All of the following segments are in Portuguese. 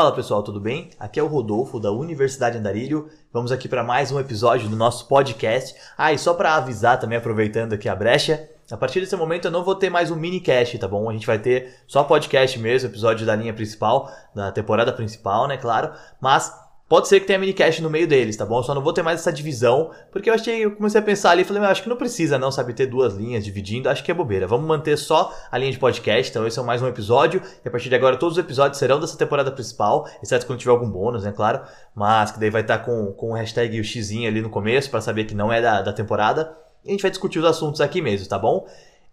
Fala pessoal, tudo bem? Aqui é o Rodolfo da Universidade Andarilho. Vamos aqui para mais um episódio do nosso podcast. Ah, e só para avisar também, aproveitando aqui a brecha, a partir desse momento eu não vou ter mais um minicast, tá bom? A gente vai ter só podcast mesmo, episódio da linha principal, da temporada principal, né, claro. Mas Pode ser que tenha minicast no meio deles, tá bom? Eu só não vou ter mais essa divisão, porque eu achei, eu comecei a pensar ali e falei, acho que não precisa não, sabe, ter duas linhas dividindo, acho que é bobeira. Vamos manter só a linha de podcast, então esse é mais um episódio, e a partir de agora todos os episódios serão dessa temporada principal, exceto quando tiver algum bônus, né, claro, mas que daí vai estar com, com o hashtag o xizinho ali no começo, para saber que não é da, da temporada, e a gente vai discutir os assuntos aqui mesmo, tá bom?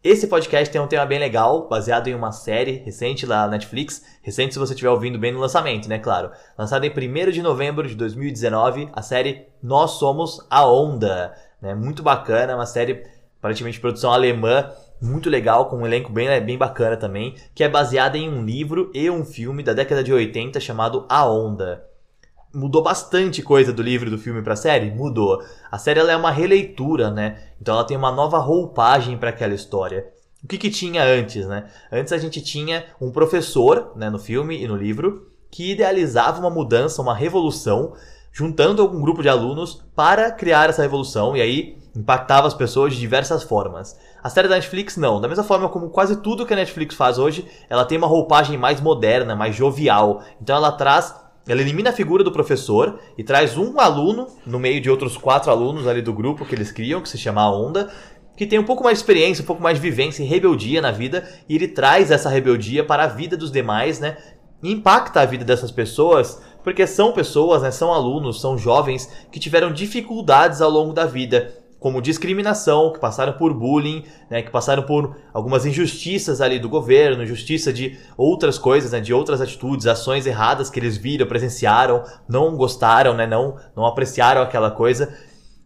Esse podcast tem um tema bem legal, baseado em uma série recente lá na Netflix. Recente se você estiver ouvindo bem no lançamento, né? Claro. Lançada em 1 de novembro de 2019, a série Nós Somos a Onda. Né? Muito bacana, uma série aparentemente de produção alemã, muito legal, com um elenco bem, bem bacana também, que é baseada em um livro e um filme da década de 80 chamado A Onda mudou bastante coisa do livro do filme para a série? Mudou. A série ela é uma releitura, né? Então ela tem uma nova roupagem para aquela história. O que, que tinha antes, né? Antes a gente tinha um professor, né, no filme e no livro, que idealizava uma mudança, uma revolução, juntando algum grupo de alunos para criar essa revolução e aí impactava as pessoas de diversas formas. A série da Netflix não, da mesma forma como quase tudo que a Netflix faz hoje, ela tem uma roupagem mais moderna, mais jovial. Então ela traz ela elimina a figura do professor e traz um aluno no meio de outros quatro alunos ali do grupo que eles criam, que se chama a Onda, que tem um pouco mais de experiência, um pouco mais de vivência e rebeldia na vida, e ele traz essa rebeldia para a vida dos demais, né? E impacta a vida dessas pessoas, porque são pessoas, né, são alunos, são jovens que tiveram dificuldades ao longo da vida como discriminação, que passaram por bullying, né, que passaram por algumas injustiças ali do governo, injustiça de outras coisas, né, de outras atitudes, ações erradas que eles viram, presenciaram, não gostaram, né, não, não apreciaram aquela coisa.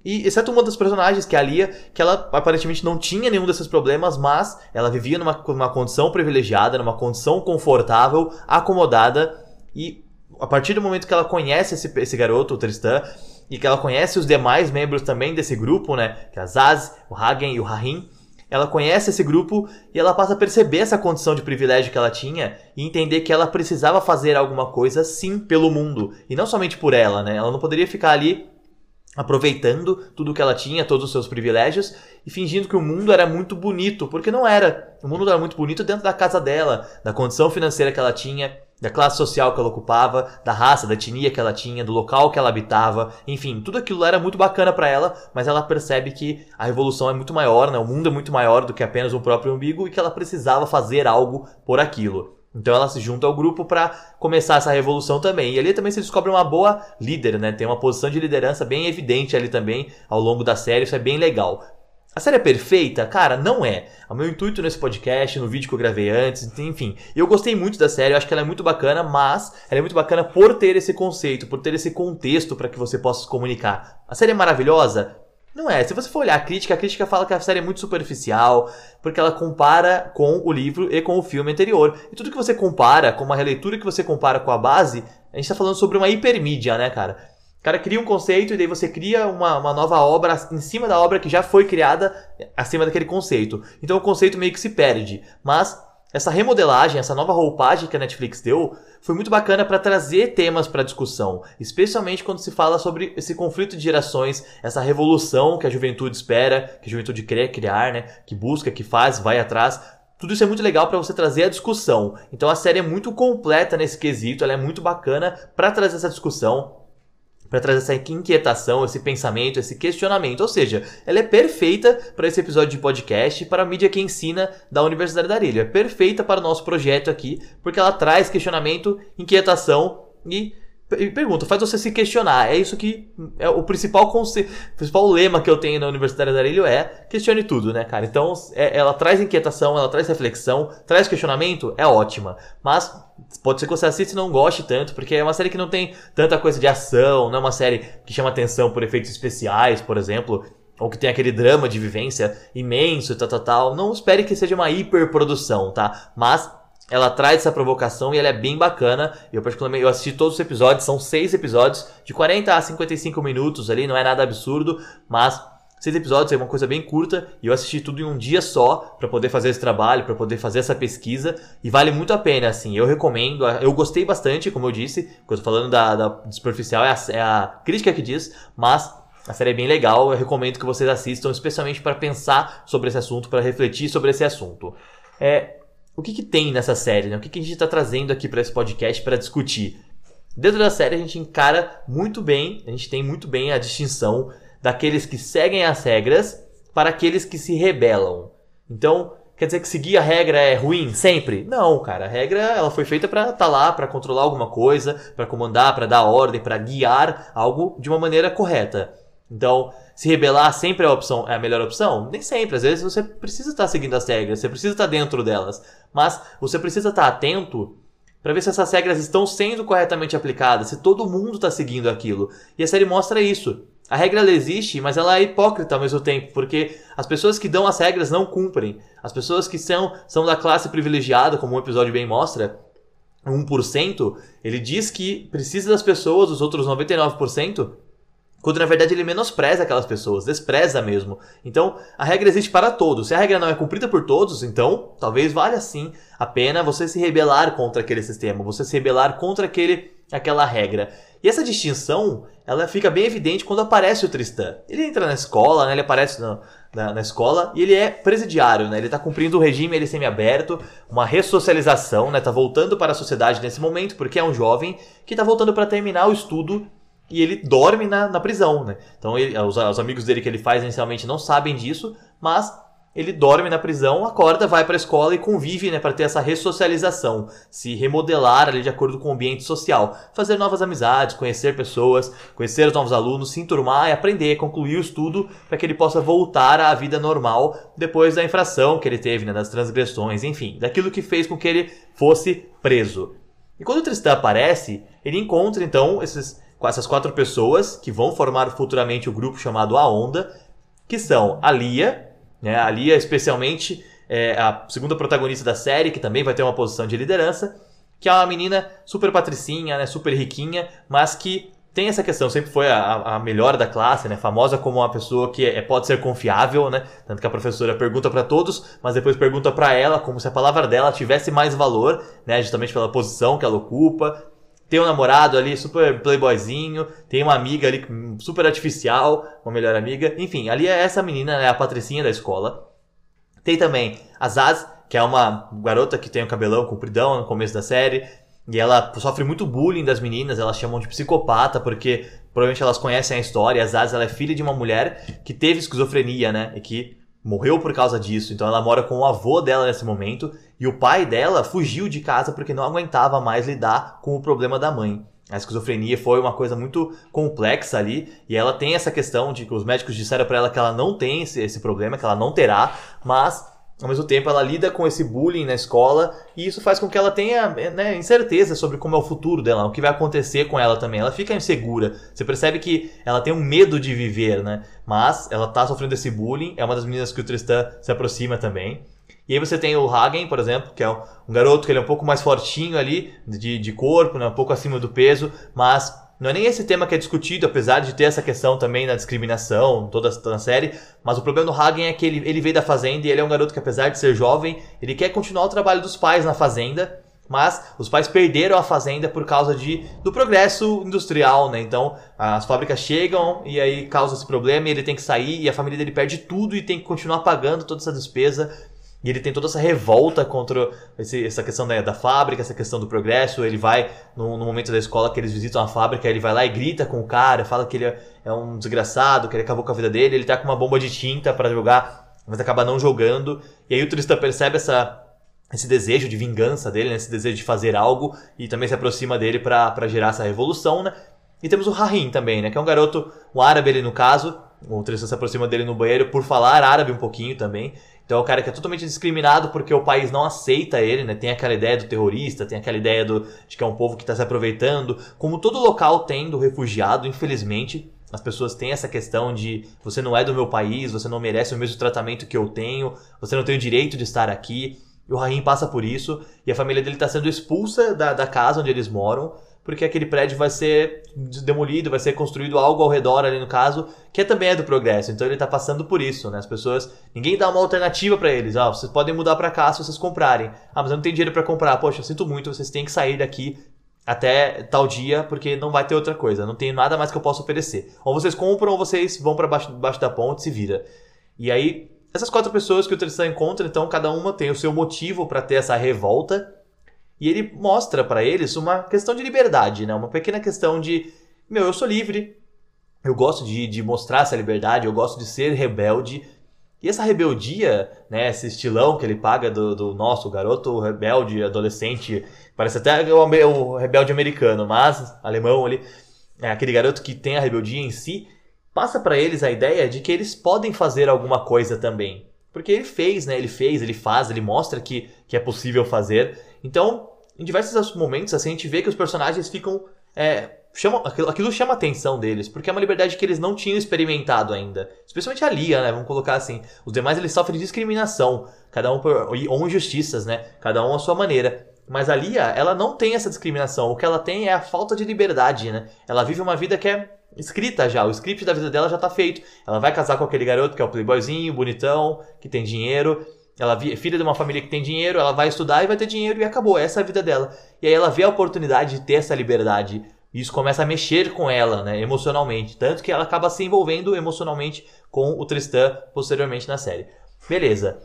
E exceto uma das personagens, que é a Lia, que ela aparentemente não tinha nenhum desses problemas, mas ela vivia numa, numa condição privilegiada, numa condição confortável, acomodada, e a partir do momento que ela conhece esse, esse garoto, o Tristan, e que ela conhece os demais membros também desse grupo, né? Que é a Zaz, o Hagen e o Rahim. Ela conhece esse grupo e ela passa a perceber essa condição de privilégio que ela tinha e entender que ela precisava fazer alguma coisa sim pelo mundo e não somente por ela, né? Ela não poderia ficar ali aproveitando tudo que ela tinha, todos os seus privilégios e fingindo que o mundo era muito bonito, porque não era. O mundo era muito bonito dentro da casa dela, da condição financeira que ela tinha, da classe social que ela ocupava, da raça, da etnia que ela tinha, do local que ela habitava, enfim, tudo aquilo era muito bacana para ela, mas ela percebe que a revolução é muito maior, né? O mundo é muito maior do que apenas o próprio umbigo e que ela precisava fazer algo por aquilo. Então ela se junta ao grupo para começar essa revolução também. E ali também se descobre uma boa líder, né? Tem uma posição de liderança bem evidente ali também ao longo da série, isso é bem legal. A série é perfeita? Cara, não é. O meu intuito nesse podcast, no vídeo que eu gravei antes, enfim. Eu gostei muito da série, eu acho que ela é muito bacana, mas ela é muito bacana por ter esse conceito, por ter esse contexto para que você possa se comunicar. A série é maravilhosa? Não é. Se você for olhar a crítica, a crítica fala que a série é muito superficial, porque ela compara com o livro e com o filme anterior. E tudo que você compara, com uma releitura que você compara com a base, a gente tá falando sobre uma hipermídia, né, cara? O cara cria um conceito e daí você cria uma, uma nova obra em cima da obra que já foi criada acima daquele conceito. Então o conceito meio que se perde. Mas essa remodelagem, essa nova roupagem que a Netflix deu, foi muito bacana para trazer temas para discussão, especialmente quando se fala sobre esse conflito de gerações, essa revolução que a juventude espera, que a juventude quer criar, né, que busca, que faz, vai atrás. Tudo isso é muito legal para você trazer a discussão. Então a série é muito completa nesse quesito, ela é muito bacana para trazer essa discussão, para trazer essa inquietação, esse pensamento, esse questionamento. Ou seja, ela é perfeita para esse episódio de podcast, para a mídia que ensina da Universidade da Arilha. É perfeita para o nosso projeto aqui, porque ela traz questionamento, inquietação e pergunta, faz você se questionar. É isso que é o principal conce... o principal lema que eu tenho na Universidade da Arilho é questione tudo, né, cara? Então, é, ela traz inquietação, ela traz reflexão, traz questionamento, é ótima. Mas pode ser que você assista e não goste tanto, porque é uma série que não tem tanta coisa de ação, não é uma série que chama atenção por efeitos especiais, por exemplo, ou que tem aquele drama de vivência imenso, tal, tal, tal. Não espere que seja uma hiperprodução, tá? Mas ela traz essa provocação e ela é bem bacana. Eu particularmente eu assisti todos os episódios, são seis episódios de 40 a 55 minutos ali, não é nada absurdo, mas Seis episódios é uma coisa bem curta e eu assisti tudo em um dia só para poder fazer esse trabalho, para poder fazer essa pesquisa e vale muito a pena, assim. Eu recomendo, eu gostei bastante, como eu disse, quando falando da, da superficial, é a, é a crítica que diz, mas a série é bem legal, eu recomendo que vocês assistam, especialmente para pensar sobre esse assunto, para refletir sobre esse assunto. É, o que, que tem nessa série? Né? O que, que a gente está trazendo aqui para esse podcast para discutir? Dentro da série a gente encara muito bem, a gente tem muito bem a distinção daqueles que seguem as regras para aqueles que se rebelam. Então, quer dizer que seguir a regra é ruim sempre? Não, cara. A regra ela foi feita para estar tá lá, para controlar alguma coisa, para comandar, para dar ordem, para guiar algo de uma maneira correta. Então, se rebelar sempre é a, opção, é a melhor opção? Nem sempre. Às vezes você precisa estar tá seguindo as regras, você precisa estar tá dentro delas. Mas você precisa estar atento para ver se essas regras estão sendo corretamente aplicadas, se todo mundo está seguindo aquilo. E a série mostra isso. A regra existe, mas ela é hipócrita ao mesmo tempo, porque as pessoas que dão as regras não cumprem. As pessoas que são, são da classe privilegiada, como o episódio bem mostra, 1%, ele diz que precisa das pessoas, os outros 99%, quando na verdade ele menospreza aquelas pessoas, despreza mesmo. Então a regra existe para todos. Se a regra não é cumprida por todos, então talvez valha sim a pena você se rebelar contra aquele sistema, você se rebelar contra aquele, aquela regra. E essa distinção, ela fica bem evidente quando aparece o Tristan. Ele entra na escola, né, ele aparece na, na, na escola e ele é presidiário, né, ele está cumprindo o regime ele semi-aberto, uma ressocialização, né, tá voltando para a sociedade nesse momento, porque é um jovem que está voltando para terminar o estudo e ele dorme na, na prisão, né? Então ele, os, os, amigos dele que ele faz inicialmente não sabem disso, mas ele dorme na prisão, acorda, vai para a escola e convive, né, para ter essa ressocialização, se remodelar ali de acordo com o ambiente social, fazer novas amizades, conhecer pessoas, conhecer os novos alunos, se enturmar e aprender, concluir o estudo para que ele possa voltar à vida normal depois da infração que ele teve, né, das transgressões, enfim, daquilo que fez com que ele fosse preso. E quando o Tristan aparece, ele encontra então esses com essas quatro pessoas que vão formar futuramente o grupo chamado A Onda, que são a Lia, né? A Lia especialmente é a segunda protagonista da série, que também vai ter uma posição de liderança, que é uma menina super patricinha, né? Super riquinha, mas que tem essa questão, sempre foi a, a melhor da classe, né? Famosa como uma pessoa que é, pode ser confiável, né? Tanto que a professora pergunta para todos, mas depois pergunta para ela como se a palavra dela tivesse mais valor, né? Justamente pela posição que ela ocupa tem um namorado ali super playboyzinho, tem uma amiga ali super artificial, uma melhor amiga. Enfim, ali é essa menina, né, a patricinha da escola. Tem também a Zaz, que é uma garota que tem o um cabelão compridão no começo da série. E ela sofre muito bullying das meninas, elas chamam de psicopata, porque provavelmente elas conhecem a história. A Zaz ela é filha de uma mulher que teve esquizofrenia, né? E que morreu por causa disso. Então ela mora com o avô dela nesse momento e o pai dela fugiu de casa porque não aguentava mais lidar com o problema da mãe. A esquizofrenia foi uma coisa muito complexa ali e ela tem essa questão de que os médicos disseram para ela que ela não tem esse, esse problema, que ela não terá, mas ao mesmo tempo ela lida com esse bullying na escola e isso faz com que ela tenha né, incerteza sobre como é o futuro dela, o que vai acontecer com ela também. Ela fica insegura. Você percebe que ela tem um medo de viver, né? Mas ela tá sofrendo esse bullying. É uma das meninas que o Tristan se aproxima também. E aí você tem o Hagen, por exemplo, que é um, garoto que ele é um pouco mais fortinho ali, de, de corpo, né, um pouco acima do peso, mas não é nem esse tema que é discutido, apesar de ter essa questão também da discriminação, toda a série, mas o problema do Hagen é que ele, ele veio da fazenda e ele é um garoto que apesar de ser jovem, ele quer continuar o trabalho dos pais na fazenda, mas os pais perderam a fazenda por causa de, do progresso industrial, né? Então as fábricas chegam e aí causa esse problema e ele tem que sair e a família dele perde tudo e tem que continuar pagando toda essa despesa. E ele tem toda essa revolta contra esse, essa questão da, da, fábrica, essa questão do progresso. Ele vai, no, no, momento da escola que eles visitam a fábrica, ele vai lá e grita com o cara, fala que ele é, é um desgraçado, que ele acabou com a vida dele. Ele tá com uma bomba de tinta para jogar, mas acaba não jogando. E aí o turista percebe essa, esse desejo de vingança dele, né? esse desejo de fazer algo, e também se aproxima dele para gerar essa revolução, né? E temos o Rahim também, né? Que é um garoto, um árabe ele no caso. O Tristan se aproxima dele no banheiro por falar árabe um pouquinho também. Então é um cara que é totalmente discriminado porque o país não aceita ele, né? Tem aquela ideia do terrorista, tem aquela ideia do, de que é um povo que está se aproveitando. Como todo local tem do refugiado, infelizmente, as pessoas têm essa questão de você não é do meu país, você não merece o mesmo tratamento que eu tenho, você não tem o direito de estar aqui. E o Rahim passa por isso, e a família dele está sendo expulsa da, da casa onde eles moram, porque aquele prédio vai ser demolido, vai ser construído algo ao redor ali no caso, que também é do progresso. Então ele está passando por isso, né? As pessoas, ninguém dá uma alternativa para eles. Ah, vocês podem mudar para cá se vocês comprarem. Ah, mas eu não tenho dinheiro para comprar. Poxa, eu sinto muito, vocês têm que sair daqui até tal dia, porque não vai ter outra coisa. Não tem nada mais que eu possa oferecer. Ou vocês compram ou vocês vão para baixo, baixo da ponte se vira. E aí, essas quatro pessoas que o Tristan encontra, então cada uma tem o seu motivo para ter essa revolta. E ele mostra para eles uma questão de liberdade, né? Uma pequena questão de, meu, eu sou livre, eu gosto de, de mostrar essa liberdade, eu gosto de ser rebelde. E essa rebeldia, né, esse estilão que ele paga do, do nosso garoto rebelde, adolescente, parece até o, o rebelde americano, mas alemão ali, é aquele garoto que tem a rebeldia em si, passa para eles a ideia de que eles podem fazer alguma coisa também. Porque ele fez, né? Ele fez, ele faz, ele mostra que, que é possível fazer. Então, em diversos momentos, assim, a gente vê que os personagens ficam. É, aquilo, aquilo chama a atenção deles, porque é uma liberdade que eles não tinham experimentado ainda. Especialmente a Lia, né? Vamos colocar assim. Os demais eles sofrem discriminação, cada um por, ou injustiças, né? Cada um à sua maneira. Mas a Lia, ela não tem essa discriminação. O que ela tem é a falta de liberdade, né? Ela vive uma vida que é escrita já, o script da vida dela já tá feito. Ela vai casar com aquele garoto que é o playboyzinho, bonitão, que tem dinheiro. Ela é filha de uma família que tem dinheiro, ela vai estudar e vai ter dinheiro e acabou, essa é a vida dela. E aí ela vê a oportunidade de ter essa liberdade. E isso começa a mexer com ela, né, emocionalmente. Tanto que ela acaba se envolvendo emocionalmente com o Tristan posteriormente na série. Beleza.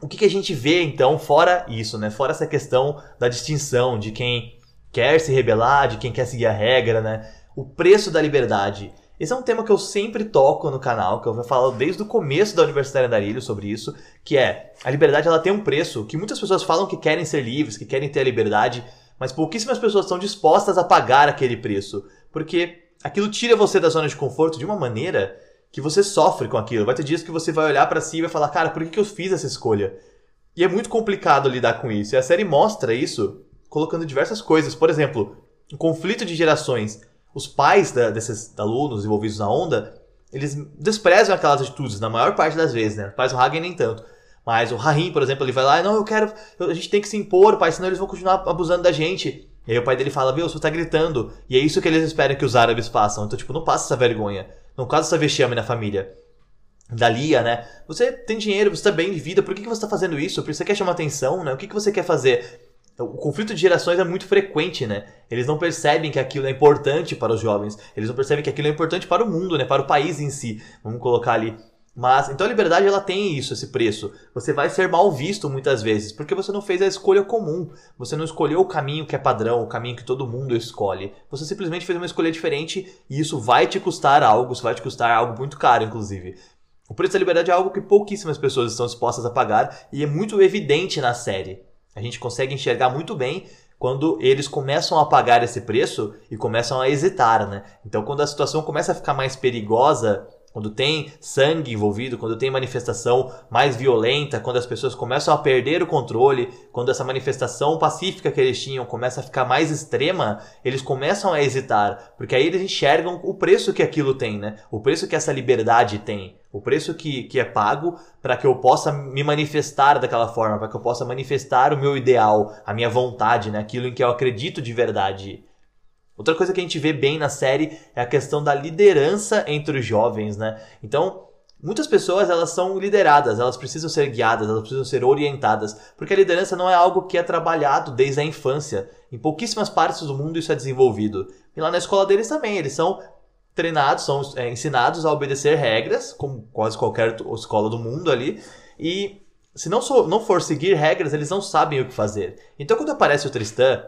O que, que a gente vê então, fora isso, né? Fora essa questão da distinção de quem quer se rebelar, de quem quer seguir a regra, né? O preço da liberdade. Esse é um tema que eu sempre toco no canal, que eu falo desde o começo da Universidade Andarilho sobre isso, que é a liberdade ela tem um preço, que muitas pessoas falam que querem ser livres, que querem ter a liberdade, mas pouquíssimas pessoas estão dispostas a pagar aquele preço, porque aquilo tira você da zona de conforto de uma maneira que você sofre com aquilo. Vai ter dias que você vai olhar para si e vai falar, cara, por que, que eu fiz essa escolha? E é muito complicado lidar com isso. E a série mostra isso colocando diversas coisas. Por exemplo, um conflito de gerações os pais da, desses alunos envolvidos na onda, eles desprezam aquelas atitudes, na maior parte das vezes, né? Os pais do Hagen nem tanto. Mas o Rahim, por exemplo, ele vai lá, não, eu quero, a gente tem que se impor, pai, senão eles vão continuar abusando da gente. E aí o pai dele fala, viu, você tá gritando. E é isso que eles esperam que os árabes façam. Então, tipo, não passa essa vergonha. Não causa essa vexame na família. Da Lia, né? Você tem dinheiro, você tá bem de vida, por que, que você tá fazendo isso? Porque você quer chamar atenção, né? O que, que você quer fazer? O conflito de gerações é muito frequente, né? Eles não percebem que aquilo é importante para os jovens. Eles não percebem que aquilo é importante para o mundo, né? Para o país em si. Vamos colocar ali. Mas, então a liberdade ela tem isso, esse preço. Você vai ser mal visto muitas vezes, porque você não fez a escolha comum. Você não escolheu o caminho que é padrão, o caminho que todo mundo escolhe. Você simplesmente fez uma escolha diferente e isso vai te custar algo, isso vai te custar algo muito caro, inclusive. O preço da liberdade é algo que pouquíssimas pessoas estão dispostas a pagar e é muito evidente na série. A gente consegue enxergar muito bem quando eles começam a pagar esse preço e começam a hesitar, né? Então, quando a situação começa a ficar mais perigosa, quando tem sangue envolvido, quando tem manifestação mais violenta, quando as pessoas começam a perder o controle, quando essa manifestação pacífica que eles tinham começa a ficar mais extrema, eles começam a hesitar, porque aí eles enxergam o preço que aquilo tem, né? O preço que essa liberdade tem, o preço que, que é pago para que eu possa me manifestar daquela forma, para que eu possa manifestar o meu ideal, a minha vontade, né? Aquilo em que eu acredito de verdade. Outra coisa que a gente vê bem na série é a questão da liderança entre os jovens, né? Então, muitas pessoas elas são lideradas, elas precisam ser guiadas, elas precisam ser orientadas, porque a liderança não é algo que é trabalhado desde a infância. Em pouquíssimas partes do mundo isso é desenvolvido. E lá na escola deles também, eles são treinados, são é, ensinados a obedecer regras, como quase qualquer escola do mundo ali, e se não, não for seguir regras, eles não sabem o que fazer. Então quando aparece o Tristan,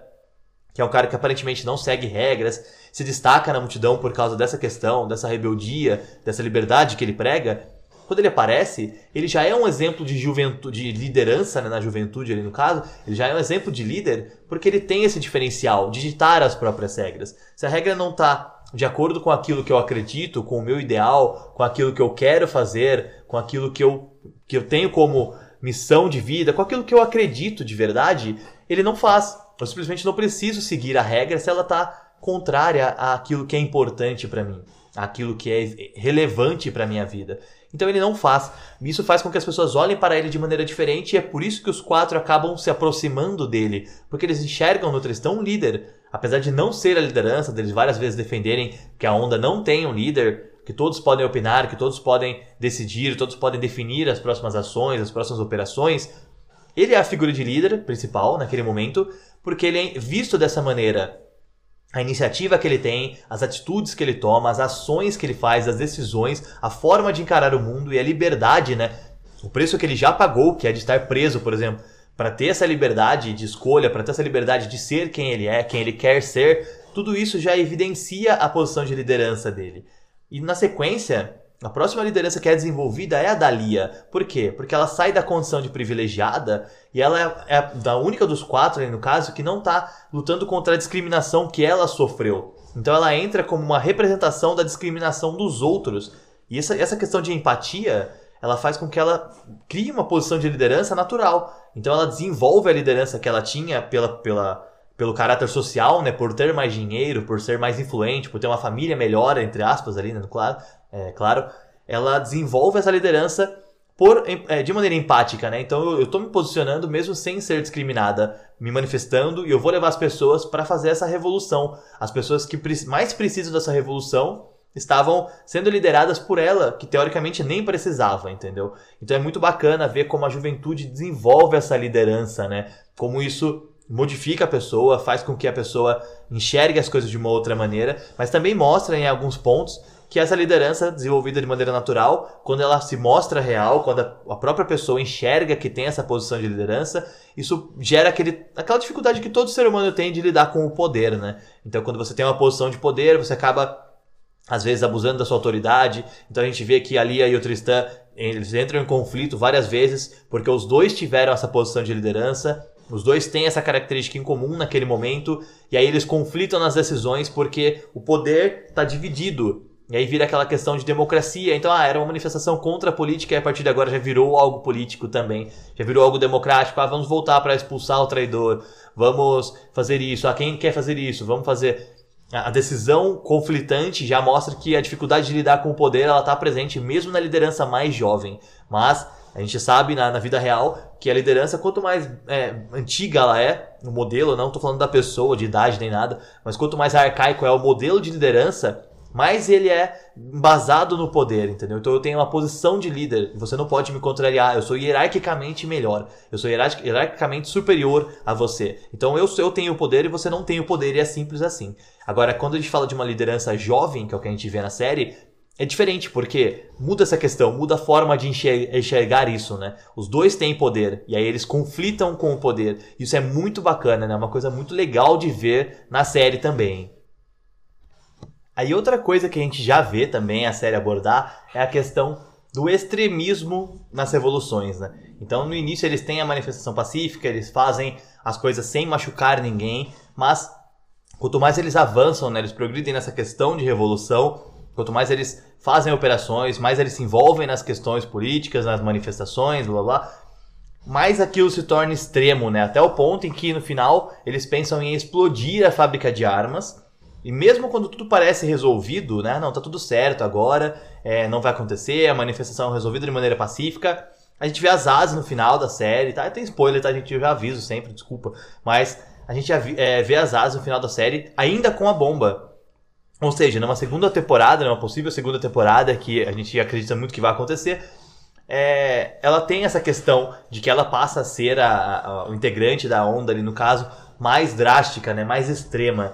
que é um cara que aparentemente não segue regras, se destaca na multidão por causa dessa questão, dessa rebeldia, dessa liberdade que ele prega. Quando ele aparece, ele já é um exemplo de juventude, de liderança né, na juventude ali no caso, ele já é um exemplo de líder porque ele tem esse diferencial de as próprias regras. Se a regra não está de acordo com aquilo que eu acredito, com o meu ideal, com aquilo que eu quero fazer, com aquilo que eu, que eu tenho como missão de vida, com aquilo que eu acredito de verdade, ele não faz. Eu simplesmente não preciso seguir a regra se ela está contrária àquilo que é importante para mim, àquilo que é relevante para minha vida. Então ele não faz. Isso faz com que as pessoas olhem para ele de maneira diferente e é por isso que os quatro acabam se aproximando dele, porque eles enxergam no Tristão um líder, apesar de não ser a liderança, deles várias vezes defenderem que a onda não tem um líder, que todos podem opinar, que todos podem decidir, todos podem definir as próximas ações, as próximas operações. Ele é a figura de líder principal naquele momento, porque ele é visto dessa maneira a iniciativa que ele tem, as atitudes que ele toma, as ações que ele faz, as decisões, a forma de encarar o mundo e a liberdade, né? O preço que ele já pagou, que é de estar preso, por exemplo, para ter essa liberdade de escolha, para ter essa liberdade de ser quem ele é, quem ele quer ser, tudo isso já evidencia a posição de liderança dele. E na sequência, a próxima liderança que é desenvolvida é a da Lia. Por quê? Porque ela sai da condição de privilegiada e ela é, é da única dos quatro, no caso, que não está lutando contra a discriminação que ela sofreu. Então ela entra como uma representação da discriminação dos outros. E essa, essa questão de empatia, ela faz com que ela crie uma posição de liderança natural. Então ela desenvolve a liderança que ela tinha pela, pela, pelo caráter social, né, por ter mais dinheiro, por ser mais influente, por ter uma família melhor, entre aspas, ali, né, claro, é, claro, ela desenvolve essa liderança por, é, de maneira empática, né? Então eu, estou me posicionando mesmo sem ser discriminada, me manifestando e eu vou levar as pessoas para fazer essa revolução. As pessoas que mais precisam dessa revolução estavam sendo lideradas por ela, que teoricamente nem precisava, entendeu? Então é muito bacana ver como a juventude desenvolve essa liderança, né? Como isso modifica a pessoa, faz com que a pessoa enxergue as coisas de uma outra maneira, mas também mostra em alguns pontos que essa liderança desenvolvida de maneira natural, quando ela se mostra real, quando a própria pessoa enxerga que tem essa posição de liderança, isso gera aquele, aquela dificuldade que todo ser humano tem de lidar com o poder, né? Então, quando você tem uma posição de poder, você acaba às vezes abusando da sua autoridade. Então a gente vê que a Lia e o Tristan eles entram em conflito várias vezes porque os dois tiveram essa posição de liderança. Os dois têm essa característica em comum naquele momento e aí eles conflitam nas decisões porque o poder está dividido. E aí vira aquela questão de democracia. Então, ah, era uma manifestação contra a política e a partir de agora já virou algo político também. Já virou algo democrático. Ah, vamos voltar para expulsar o traidor. Vamos fazer isso. Ah, quem quer fazer isso? Vamos fazer. A decisão conflitante já mostra que a dificuldade de lidar com o poder ela está presente mesmo na liderança mais jovem. Mas a gente sabe na, na vida real que a liderança, quanto mais é, antiga ela é, o modelo, não estou falando da pessoa, de idade nem nada, mas quanto mais arcaico é o modelo de liderança, mais ele é embasado no poder, entendeu? Então eu tenho uma posição de líder, você não pode me contrariar, eu sou hierarquicamente melhor, eu sou hierarquicamente superior a você. Então eu, eu tenho o poder e você não tem o poder e é simples assim. Agora, quando a gente fala de uma liderança jovem, que é o que a gente vê na série, é diferente, porque muda essa questão, muda a forma de enxergar isso, né? Os dois têm poder, e aí eles conflitam com o poder. Isso é muito bacana, né? Uma coisa muito legal de ver na série também. Aí outra coisa que a gente já vê também a série abordar é a questão do extremismo nas revoluções, né? Então no início eles têm a manifestação pacífica, eles fazem as coisas sem machucar ninguém, mas quanto mais eles avançam, né, eles progridem nessa questão de revolução, quanto mais eles fazem operações, mais eles se envolvem nas questões políticas, nas manifestações, blá blá, mais aquilo se torna extremo, né? Até o ponto em que no final eles pensam em explodir a fábrica de armas e mesmo quando tudo parece resolvido, né? Não, tá tudo certo agora, é, não vai acontecer, a manifestação é resolvida de maneira pacífica. A gente vê as asas no final da série, tá? Tem spoiler, tá? A gente já aviso sempre, desculpa. Mas a gente é, vê as asas no final da série, ainda com a bomba. Ou seja, numa segunda temporada, numa possível segunda temporada, que a gente acredita muito que vai acontecer, é, ela tem essa questão de que ela passa a ser a, a, o integrante da onda ali, no caso, mais drástica, né? Mais extrema.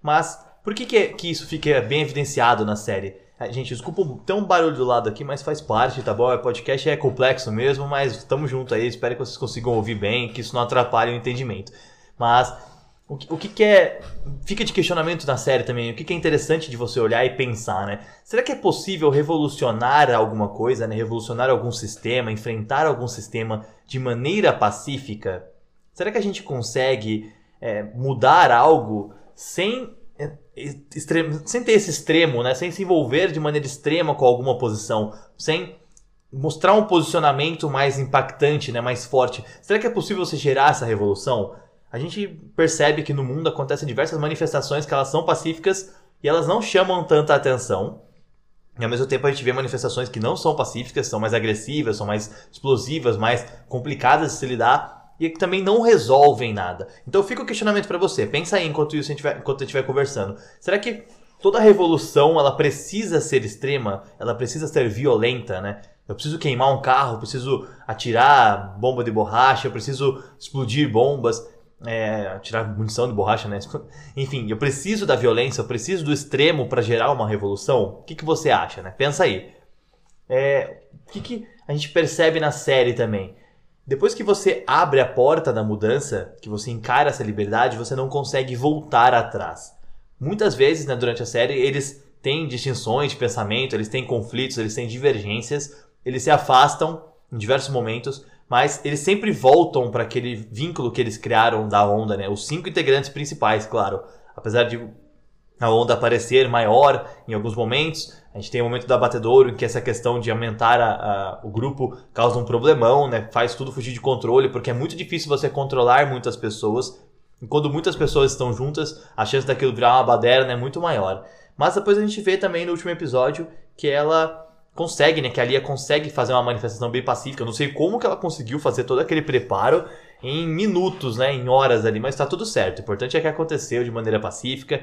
Mas por que, que, que isso fica bem evidenciado na série? É, gente, desculpa um barulho do lado aqui, mas faz parte, tá bom? O podcast é complexo mesmo, mas estamos juntos aí. Espero que vocês consigam ouvir bem, que isso não atrapalhe o entendimento. Mas o que, o que, que é. Fica de questionamento na série também. O que, que é interessante de você olhar e pensar, né? Será que é possível revolucionar alguma coisa, né? Revolucionar algum sistema, enfrentar algum sistema de maneira pacífica? Será que a gente consegue é, mudar algo sem é, extremo, sem ter esse extremo, né? Sem se envolver de maneira extrema com alguma posição, sem mostrar um posicionamento mais impactante, né? Mais forte. Será que é possível você gerar essa revolução? A gente percebe que no mundo acontecem diversas manifestações que elas são pacíficas e elas não chamam tanta atenção. E ao mesmo tempo a gente vê manifestações que não são pacíficas, são mais agressivas, são mais explosivas, mais complicadas de se lidar e que também não resolvem nada. Então fica o questionamento para você. Pensa aí enquanto isso a gente enquanto a gente conversando. Será que toda revolução ela precisa ser extrema? Ela precisa ser violenta, né? Eu preciso queimar um carro, preciso atirar bomba de borracha, eu preciso explodir bombas, é, atirar munição de borracha, né? Enfim, eu preciso da violência, eu preciso do extremo para gerar uma revolução. O que, que você acha, né? Pensa aí. É, o que, que a gente percebe na série também? Depois que você abre a porta da mudança, que você encara essa liberdade, você não consegue voltar atrás. Muitas vezes, né, durante a série, eles têm distinções de pensamento, eles têm conflitos, eles têm divergências, eles se afastam em diversos momentos, mas eles sempre voltam para aquele vínculo que eles criaram da onda, né? Os cinco integrantes principais, claro. Apesar de a onda parecer maior em alguns momentos, a gente tem o momento da batedouro em que essa questão de aumentar a, a, o grupo causa um problemão, né? Faz tudo fugir de controle, porque é muito difícil você controlar muitas pessoas. E quando muitas pessoas estão juntas, a chance daquilo virar uma baderna é muito maior. Mas depois a gente vê também no último episódio que ela consegue, né? Que a Lia consegue fazer uma manifestação bem pacífica. Eu não sei como que ela conseguiu fazer todo aquele preparo em minutos, né? Em horas ali, mas tá tudo certo. O importante é que aconteceu de maneira pacífica.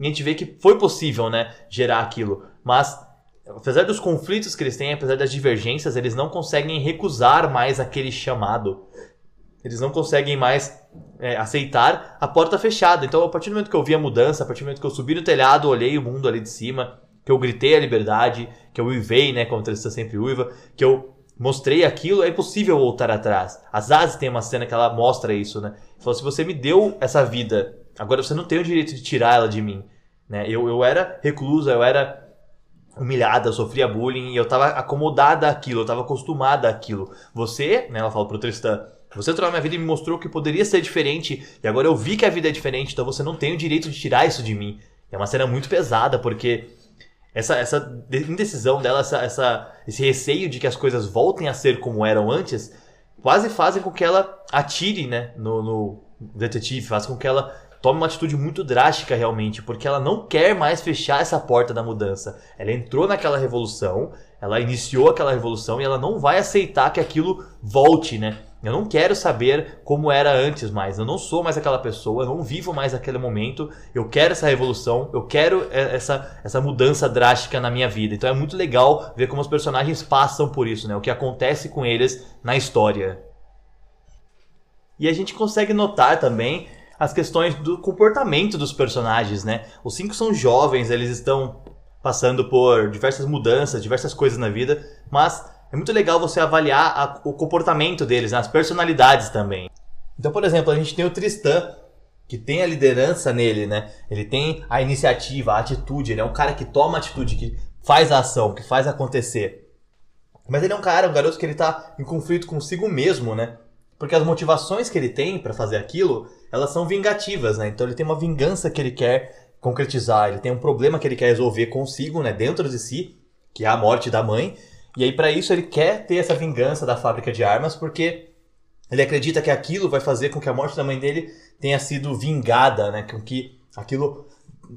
E a gente vê que foi possível, né? Gerar aquilo. Mas, apesar dos conflitos que eles têm, apesar das divergências, eles não conseguem recusar mais aquele chamado. Eles não conseguem mais é, aceitar a porta fechada. Então, a partir do momento que eu vi a mudança, a partir do momento que eu subi no telhado, olhei o mundo ali de cima, que eu gritei a liberdade, que eu uivei, né, como Tristã sempre uiva, que eu mostrei aquilo, é impossível voltar atrás. A Zazie tem uma cena que ela mostra isso, né? Falou, se você me deu essa vida, agora você não tem o direito de tirar ela de mim. Né? Eu, eu era reclusa, eu era humilhada, sofria bullying e eu estava acomodada àquilo, eu estava acostumada àquilo. Você, né, ela fala pro Tristan, você entrou na minha vida e me mostrou que poderia ser diferente e agora eu vi que a vida é diferente, então você não tem o direito de tirar isso de mim. É uma cena muito pesada porque essa, essa indecisão dela, essa, essa, esse receio de que as coisas voltem a ser como eram antes, quase fazem com que ela atire né, no, no detetive, faz com que ela tome uma atitude muito drástica realmente, porque ela não quer mais fechar essa porta da mudança. Ela entrou naquela revolução, ela iniciou aquela revolução e ela não vai aceitar que aquilo volte, né? Eu não quero saber como era antes mais. Eu não sou mais aquela pessoa, eu não vivo mais aquele momento. Eu quero essa revolução, eu quero essa, essa mudança drástica na minha vida. Então é muito legal ver como os personagens passam por isso, né? O que acontece com eles na história. E a gente consegue notar também as questões do comportamento dos personagens, né? Os cinco são jovens, eles estão passando por diversas mudanças, diversas coisas na vida, mas é muito legal você avaliar a, o comportamento deles, né? as personalidades também. Então, por exemplo, a gente tem o Tristan, que tem a liderança nele, né? Ele tem a iniciativa, a atitude, ele é um cara que toma atitude, que faz a ação, que faz acontecer. Mas ele é um cara, um garoto que ele tá em conflito consigo mesmo, né? Porque as motivações que ele tem para fazer aquilo, elas são vingativas, né? Então ele tem uma vingança que ele quer concretizar, ele tem um problema que ele quer resolver consigo, né, dentro de si, que é a morte da mãe. E aí para isso ele quer ter essa vingança da fábrica de armas porque ele acredita que aquilo vai fazer com que a morte da mãe dele tenha sido vingada, né? Com que aquilo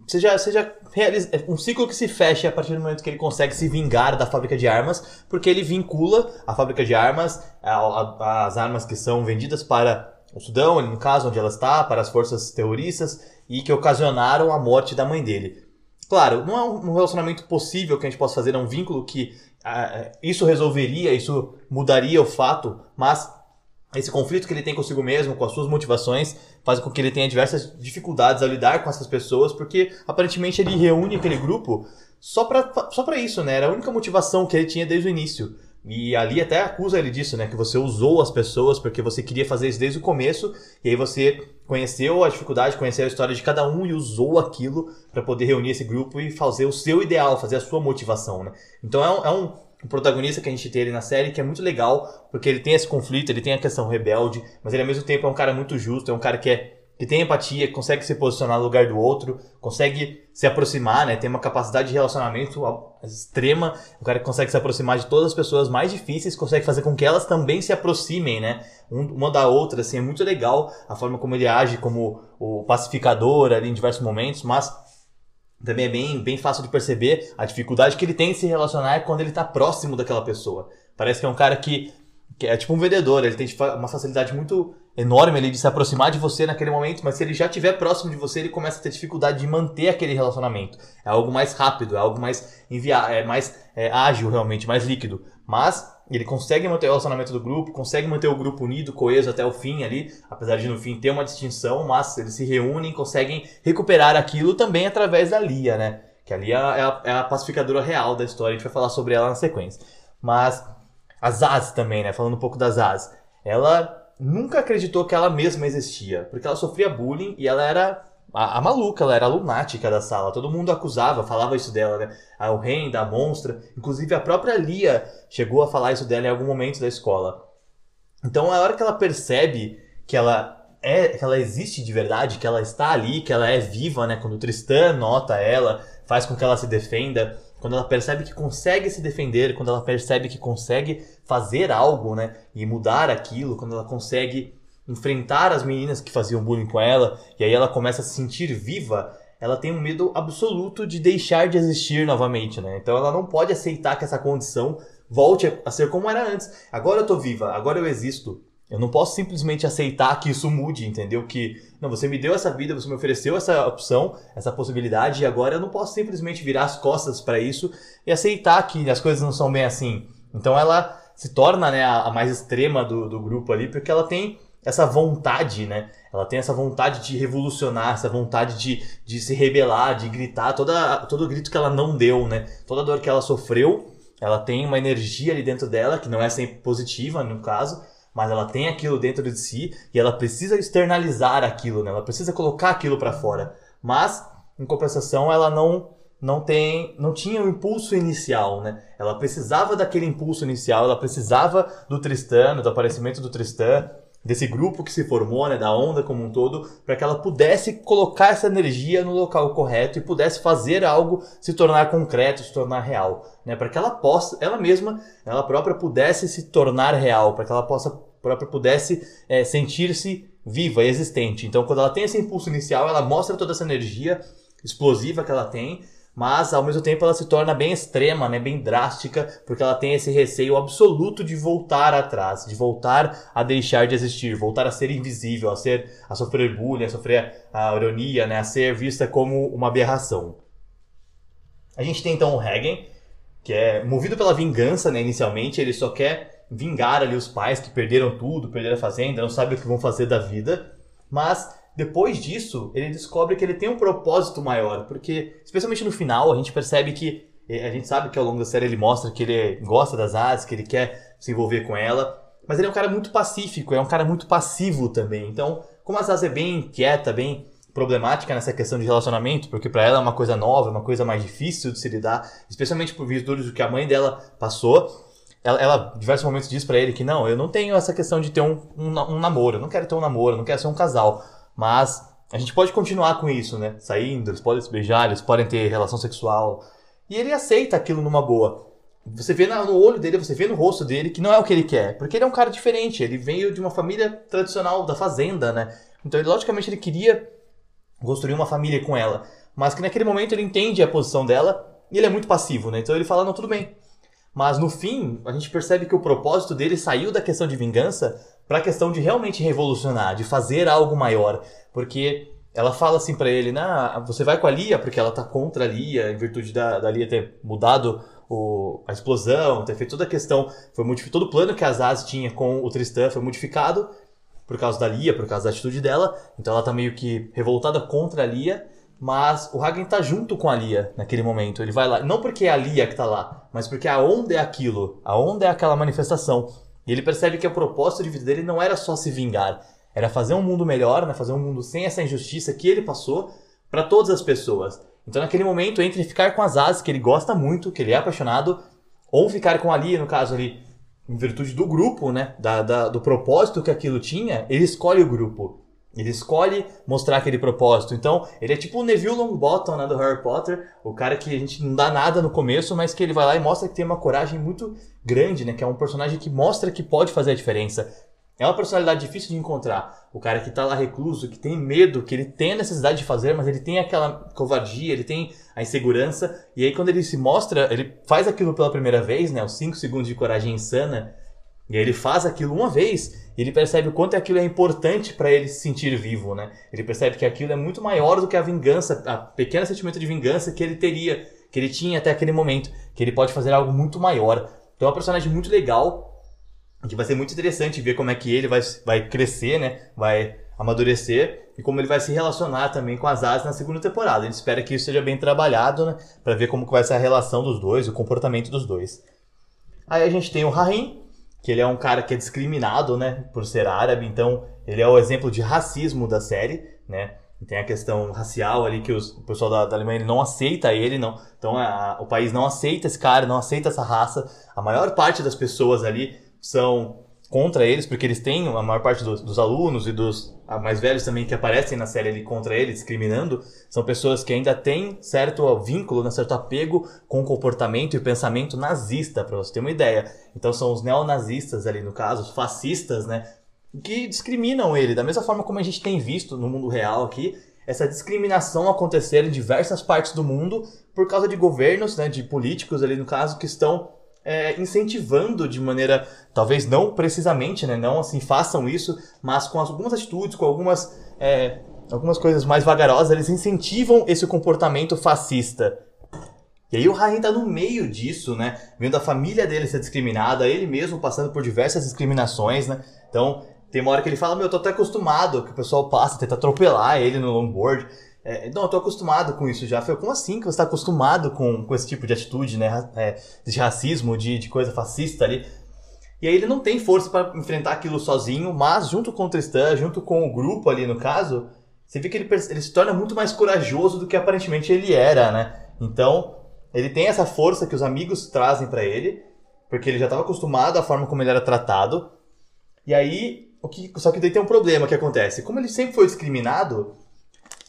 seja, seja é um ciclo que se fecha a partir do momento que ele consegue se vingar da fábrica de armas, porque ele vincula a fábrica de armas, as armas que são vendidas para o Sudão, no caso onde ela está, para as forças terroristas e que ocasionaram a morte da mãe dele. Claro, não é um relacionamento possível que a gente possa fazer, é um vínculo que ah, isso resolveria, isso mudaria o fato, mas esse conflito que ele tem consigo mesmo, com as suas motivações, faz com que ele tenha diversas dificuldades ao lidar com essas pessoas, porque aparentemente ele reúne aquele grupo só para só pra isso, né? Era a única motivação que ele tinha desde o início. E ali até acusa ele disso, né? Que você usou as pessoas porque você queria fazer isso desde o começo, e aí você conheceu a dificuldade, conheceu a história de cada um e usou aquilo para poder reunir esse grupo e fazer o seu ideal, fazer a sua motivação, né? Então é um, é um o protagonista que a gente tem ali na série, que é muito legal, porque ele tem esse conflito, ele tem a questão rebelde, mas ele ao mesmo tempo é um cara muito justo, é um cara que, é, que tem empatia, consegue se posicionar no lugar do outro, consegue se aproximar, né? Tem uma capacidade de relacionamento extrema, um cara que consegue se aproximar de todas as pessoas mais difíceis, consegue fazer com que elas também se aproximem, né? Uma da outra, assim, é muito legal a forma como ele age como o pacificador ali em diversos momentos, mas também é bem, bem fácil de perceber a dificuldade que ele tem em se relacionar é quando ele tá próximo daquela pessoa. Parece que é um cara que, que é tipo um vendedor, ele tem uma facilidade muito enorme ali de se aproximar de você naquele momento, mas se ele já estiver próximo de você, ele começa a ter dificuldade de manter aquele relacionamento. É algo mais rápido, é algo mais enviar, é mais é, ágil realmente, mais líquido. Mas ele consegue manter o relacionamento do grupo, consegue manter o grupo unido, coeso até o fim ali, apesar de no fim ter uma distinção, mas eles se reúnem, conseguem recuperar aquilo também através da Lia, né? Que a Lia é a, é a pacificadora real da história, a gente vai falar sobre ela na sequência. Mas a Zaz também, né? Falando um pouco da Zaz. Ela nunca acreditou que ela mesma existia, porque ela sofria bullying e ela era a, a, maluca, ela era a lunática da sala. Todo mundo acusava, falava isso dela, né? A horrenda, a monstra. Inclusive a própria Lia chegou a falar isso dela em algum momento da escola. Então a hora que ela percebe que ela é, que ela existe de verdade, que ela está ali, que ela é viva, né? Quando o Tristan nota ela, faz com que ela se defenda, quando ela percebe que consegue se defender, quando ela percebe que consegue fazer algo, né? E mudar aquilo, quando ela consegue enfrentar as meninas que faziam bullying com ela, e aí ela começa a se sentir viva, ela tem um medo absoluto de deixar de existir novamente, né? Então ela não pode aceitar que essa condição volte a ser como era antes. Agora eu tô viva, agora eu existo. Eu não posso simplesmente aceitar que isso mude, entendeu? Que, não, você me deu essa vida, você me ofereceu essa opção, essa possibilidade, e agora eu não posso simplesmente virar as costas para isso e aceitar que as coisas não são bem assim. Então ela se torna né, a, mais extrema do, do grupo ali, porque ela tem essa vontade, né? Ela tem essa vontade de revolucionar, essa vontade de, de se rebelar, de gritar, toda, todo o grito que ela não deu, né? Toda dor que ela sofreu, ela tem uma energia ali dentro dela, que não é sempre positiva no caso, mas ela tem aquilo dentro de si e ela precisa externalizar aquilo, né? Ela precisa colocar aquilo para fora. Mas, em compensação, ela não não tem não tinha o um impulso inicial, né? Ela precisava daquele impulso inicial, ela precisava do Tristan, do aparecimento do Tristan, desse grupo que se formou, né, da onda como um todo, para que ela pudesse colocar essa energia no local correto e pudesse fazer algo se tornar concreto, se tornar real, né, para que ela possa, ela mesma, ela própria pudesse se tornar real, para que ela possa própria pudesse é, sentir-se viva, existente. Então, quando ela tem esse impulso inicial, ela mostra toda essa energia explosiva que ela tem mas ao mesmo tempo ela se torna bem extrema, né, bem drástica, porque ela tem esse receio absoluto de voltar atrás, de voltar a deixar de existir, voltar a ser invisível, a ser a sofrer bullying, a sofrer a ironia, né, a ser vista como uma aberração. A gente tem então o Hagen, que é movido pela vingança, né, inicialmente, ele só quer vingar ali os pais que perderam tudo, perderam a fazenda, não sabem o que vão fazer da vida, mas depois disso, ele descobre que ele tem um propósito maior, porque, especialmente no final, a gente percebe que. Eh, a gente sabe que ao longo da série ele mostra que ele gosta das Hades, que ele quer se envolver com ela, mas ele é um cara muito pacífico, é um cara muito passivo também. Então, como a Zaz é bem quieta, bem problemática nessa questão de relacionamento, porque para ela é uma coisa nova, é uma coisa mais difícil de se lidar, especialmente por virtude do que a mãe dela passou. Ela, ela diversos momentos diz para ele que não, eu não tenho essa questão de ter um, um, um namoro, eu não quero ter um namoro, eu não quero ser um casal. Mas a gente pode continuar com isso, né? Saindo, eles podem se beijar, eles podem ter relação sexual. E ele aceita aquilo numa boa. Você vê no olho dele, você vê no rosto dele que não é o que ele quer. Porque ele é um cara diferente. Ele veio de uma família tradicional da fazenda, né? Então, ele, logicamente, ele queria construir uma família com ela. Mas que naquele momento ele entende a posição dela e ele é muito passivo, né? Então ele fala, não, tudo bem. Mas no fim, a gente percebe que o propósito dele saiu da questão de vingança para a questão de realmente revolucionar, de fazer algo maior, porque ela fala assim para ele, nah, você vai com a Lia porque ela tá contra a Lia, em virtude da, da Lia ter mudado o, a explosão, ter feito toda a questão, foi todo o plano que a Azaz tinha com o Tristan foi modificado por causa da Lia, por causa da atitude dela, então ela tá meio que revoltada contra a Lia, mas o Hagen tá junto com a Lia naquele momento, ele vai lá, não porque é a Lia que tá lá, mas porque a onda é aquilo, a onda é aquela manifestação, e ele percebe que o propósito de vida dele não era só se vingar, era fazer um mundo melhor, né? fazer um mundo sem essa injustiça que ele passou para todas as pessoas. Então, naquele momento, entre ficar com as asas, que ele gosta muito, que ele é apaixonado, ou ficar com a Lia, no caso ali, em virtude do grupo, né? Da, da, do propósito que aquilo tinha, ele escolhe o grupo. Ele escolhe mostrar aquele propósito. Então, ele é tipo o Neville Longbottom né, do Harry Potter, o cara que a gente não dá nada no começo, mas que ele vai lá e mostra que tem uma coragem muito grande, né? Que é um personagem que mostra que pode fazer a diferença. É uma personalidade difícil de encontrar. O cara que tá lá recluso, que tem medo, que ele tem a necessidade de fazer, mas ele tem aquela covardia, ele tem a insegurança. E aí quando ele se mostra, ele faz aquilo pela primeira vez, né? Os 5 segundos de coragem insana. E aí ele faz aquilo uma vez, ele percebe o quanto aquilo é importante para ele se sentir vivo, né? Ele percebe que aquilo é muito maior do que a vingança, a pequena sentimento de vingança que ele teria, que ele tinha até aquele momento, que ele pode fazer algo muito maior. Então é um personagem muito legal, que vai ser muito interessante ver como é que ele vai, vai crescer, né? Vai amadurecer e como ele vai se relacionar também com as asas na segunda temporada. A gente espera que isso seja bem trabalhado, né? Pra ver como vai ser a relação dos dois, o comportamento dos dois. Aí a gente tem o Rahim, que ele é um cara que é discriminado, né? Por ser árabe, então ele é o exemplo de racismo da série, né? Tem a questão racial ali que os, o pessoal da, da Alemanha não aceita ele, não. Então a, o país não aceita esse cara, não aceita essa raça. A maior parte das pessoas ali são contra eles, porque eles têm a maior parte dos, dos alunos e dos mais velhos também que aparecem na série ali contra ele, discriminando, são pessoas que ainda têm certo vínculo, né, certo apego com o comportamento e pensamento nazista, para você ter uma ideia. Então são os neonazistas ali no caso, os fascistas, né, que discriminam ele, da mesma forma como a gente tem visto no mundo real aqui, essa discriminação acontecer em diversas partes do mundo por causa de governos, né, de políticos ali no caso, que estão é, incentivando de maneira, talvez não precisamente, né, não assim façam isso, mas com algumas atitudes, com algumas, é, algumas coisas mais vagarosas, eles incentivam esse comportamento fascista. E aí o Rain tá no meio disso, né? Vendo a família dele ser discriminada, ele mesmo passando por diversas discriminações, né? Então, tem uma hora que ele fala, meu, eu tô até acostumado que o pessoal passa, tenta atropelar ele no longboard. É, não, eu tô acostumado com isso já. Foi como assim que você tá acostumado com, com esse tipo de atitude, né? É, de racismo, de, de coisa fascista ali. E aí ele não tem força para enfrentar aquilo sozinho, mas junto com o Tristan, junto com o grupo ali no caso, você vê que ele, ele se torna muito mais corajoso do que aparentemente ele era, né? Então, ele tem essa força que os amigos trazem para ele, porque ele já estava acostumado à forma como ele era tratado. E aí, o que, só que daí tem um problema que acontece. Como ele sempre foi discriminado,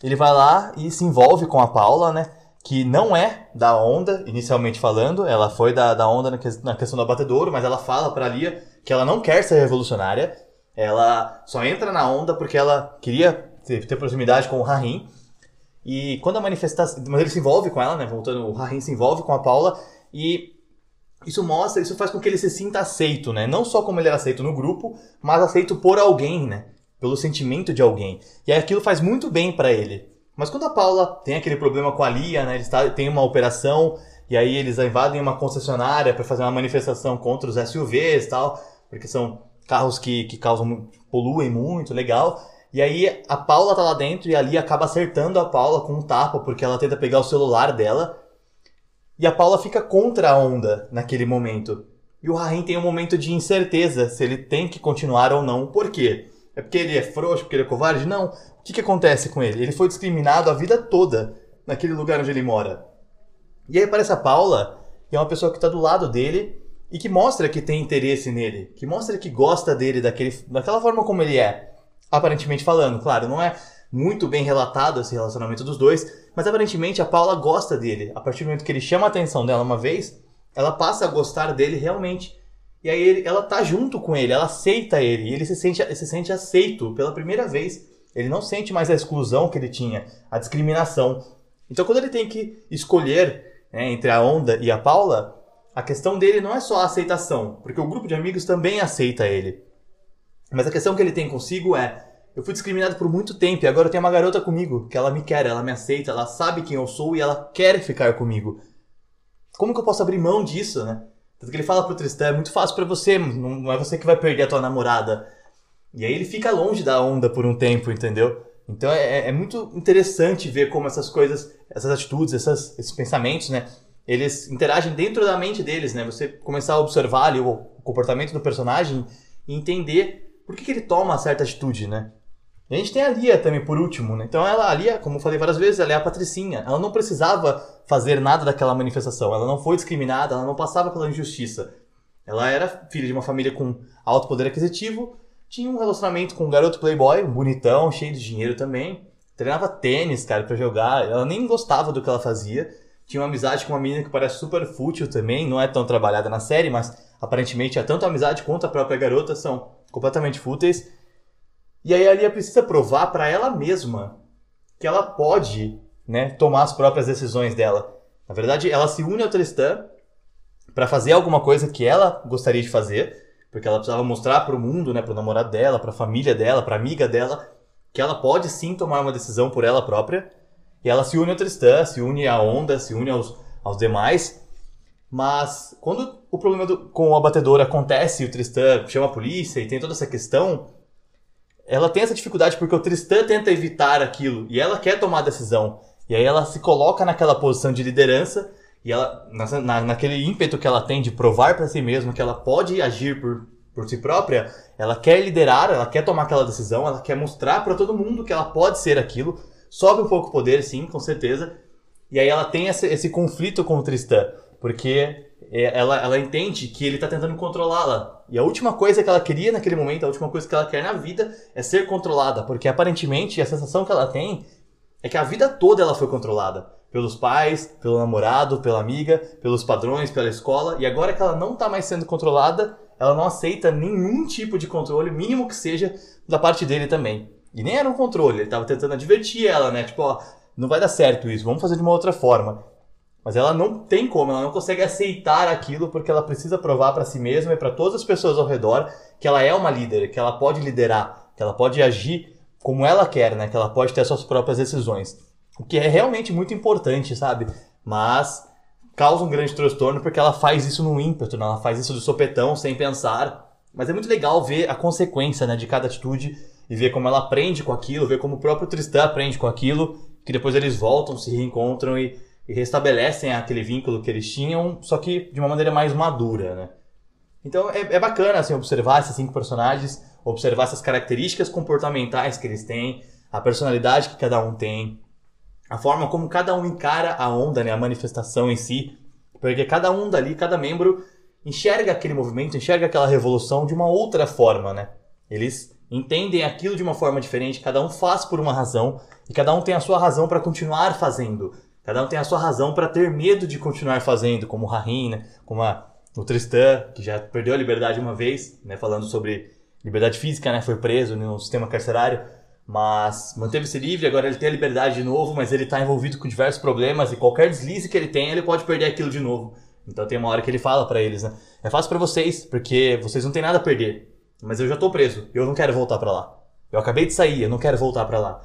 ele vai lá e se envolve com a Paula, né? Que não é da onda, inicialmente falando. Ela foi da, da onda na, que, na questão do abatedouro, mas ela fala pra Lia que ela não quer ser revolucionária. Ela só entra na onda porque ela queria ter, ter proximidade com o Rahim. E quando a manifestação. Mas ele se envolve com ela, né? Voltando, o Rahim se envolve com a Paula. E isso mostra, isso faz com que ele se sinta aceito, né? Não só como ele era aceito no grupo, mas aceito por alguém, né? Pelo sentimento de alguém. E aquilo faz muito bem para ele. Mas quando a Paula tem aquele problema com a Lia, né, eles tá, têm uma operação e aí eles invadem uma concessionária para fazer uma manifestação contra os SUVs e tal, porque são carros que, que causam poluem muito, legal. E aí a Paula tá lá dentro e a Lia acaba acertando a Paula com um tapa porque ela tenta pegar o celular dela. E a Paula fica contra a onda naquele momento. E o Rahim tem um momento de incerteza se ele tem que continuar ou não. Por quê? É porque ele é frouxo, porque ele é covarde? Não. O que, que acontece com ele? Ele foi discriminado a vida toda naquele lugar onde ele mora. E aí aparece a Paula, que é uma pessoa que está do lado dele e que mostra que tem interesse nele, que mostra que gosta dele daquele, daquela forma como ele é. Aparentemente falando, claro, não é muito bem relatado esse relacionamento dos dois, mas aparentemente a Paula gosta dele. A partir do momento que ele chama a atenção dela uma vez, ela passa a gostar dele realmente. E aí ele, ela tá junto com ele, ela aceita ele, e ele se sente, se sente aceito pela primeira vez. Ele não sente mais a exclusão que ele tinha, a discriminação. Então quando ele tem que escolher né, entre a Onda e a Paula, a questão dele não é só a aceitação, porque o grupo de amigos também aceita ele. Mas a questão que ele tem consigo é: eu fui discriminado por muito tempo e agora tenho uma garota comigo, que ela me quer, ela me aceita, ela sabe quem eu sou e ela quer ficar comigo. Como que eu posso abrir mão disso, né? Tanto que ele fala pro Tristan, é muito fácil para você, não é você que vai perder a tua namorada. E aí ele fica longe da onda por um tempo, entendeu? Então é, é muito interessante ver como essas coisas, essas atitudes, essas, esses pensamentos, né? Eles interagem dentro da mente deles, né? Você começar a observar ali o comportamento do personagem e entender por que, que ele toma certa atitude, né? A gente tem a Lia também, por último, né? Então ela, a Lia, como eu falei várias vezes, ela é a patricinha. Ela não precisava fazer nada daquela manifestação. Ela não foi discriminada, ela não passava pela injustiça. Ela era filha de uma família com alto poder aquisitivo, tinha um relacionamento com um garoto playboy, bonitão, cheio de dinheiro também. Treinava tênis, cara, para jogar. Ela nem gostava do que ela fazia. Tinha uma amizade com uma menina que parece super fútil também, não é tão trabalhada na série, mas aparentemente é tanto a amizade quanto a própria garota são completamente fúteis. E aí a Lia precisa provar para ela mesma que ela pode, né, tomar as próprias decisões dela. Na verdade, ela se une ao Tristan para fazer alguma coisa que ela gostaria de fazer, porque ela precisava mostrar para o mundo, né, para o namorado dela, para a família dela, para a amiga dela, que ela pode sim tomar uma decisão por ela própria. E ela se une ao Tristan, se une à Onda, se une aos, aos demais. Mas quando o problema do, com o abatedor acontece, o Tristan chama a polícia e tem toda essa questão, ela tem essa dificuldade porque o Tristan tenta evitar aquilo e ela quer tomar a decisão. E aí ela se coloca naquela posição de liderança e ela, na, naquele ímpeto que ela tem de provar para si mesma que ela pode agir por, por si própria, ela quer liderar, ela quer tomar aquela decisão, ela quer mostrar para todo mundo que ela pode ser aquilo. Sobe um pouco o poder, sim, com certeza. E aí ela tem esse, esse conflito com o Tristan, porque ela, ela entende que ele está tentando controlá-la. E a última coisa que ela queria naquele momento, a última coisa que ela quer na vida é ser controlada, porque aparentemente a sensação que ela tem é que a vida toda ela foi controlada pelos pais, pelo namorado, pela amiga, pelos padrões, pela escola, e agora que ela não está mais sendo controlada, ela não aceita nenhum tipo de controle, mínimo que seja, da parte dele também. E nem era um controle, ele estava tentando advertir ela, né? Tipo, ó, não vai dar certo isso, vamos fazer de uma outra forma. Mas ela não tem como, ela não consegue aceitar aquilo porque ela precisa provar para si mesma e para todas as pessoas ao redor que ela é uma líder, que ela pode liderar, que ela pode agir como ela quer, né? Que ela pode ter suas próprias decisões. O que é realmente muito importante, sabe? Mas causa um grande transtorno porque ela faz isso no ímpeto, né? ela faz isso do sopetão, sem pensar. Mas é muito legal ver a consequência né, de cada atitude e ver como ela aprende com aquilo, ver como o próprio Tristan aprende com aquilo, que depois eles voltam, se reencontram e, e restabelecem aquele vínculo que eles tinham, só que de uma maneira mais madura, né? Então é, é bacana assim, observar esses cinco personagens, observar essas características comportamentais que eles têm, a personalidade que cada um tem, a forma como cada um encara a onda, né, a manifestação em si, porque cada um dali, cada membro enxerga aquele movimento, enxerga aquela revolução de uma outra forma, né? Eles entendem aquilo de uma forma diferente, cada um faz por uma razão e cada um tem a sua razão para continuar fazendo. Cada um tem a sua razão para ter medo de continuar fazendo, como o Rahim, né? como a, o Tristan, que já perdeu a liberdade uma vez, né? falando sobre liberdade física, né? foi preso no sistema carcerário mas manteve-se livre, agora ele tem a liberdade de novo, mas ele está envolvido com diversos problemas e qualquer deslize que ele tem, ele pode perder aquilo de novo. Então tem uma hora que ele fala para eles, né? É fácil para vocês, porque vocês não têm nada a perder, mas eu já tô preso, eu não quero voltar para lá. Eu acabei de sair, eu não quero voltar para lá.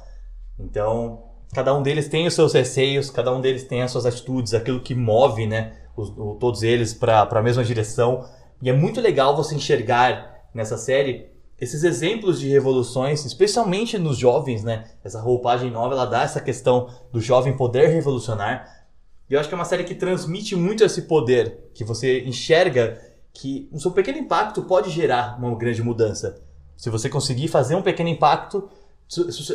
Então, cada um deles tem os seus receios, cada um deles tem as suas atitudes, aquilo que move, né, os, o, todos eles para a mesma direção. E é muito legal você enxergar nessa série esses exemplos de revoluções, especialmente nos jovens, né? Essa roupagem nova, ela dá essa questão do jovem poder revolucionar. E eu acho que é uma série que transmite muito esse poder, que você enxerga que o seu pequeno impacto pode gerar uma grande mudança. Se você conseguir fazer um pequeno impacto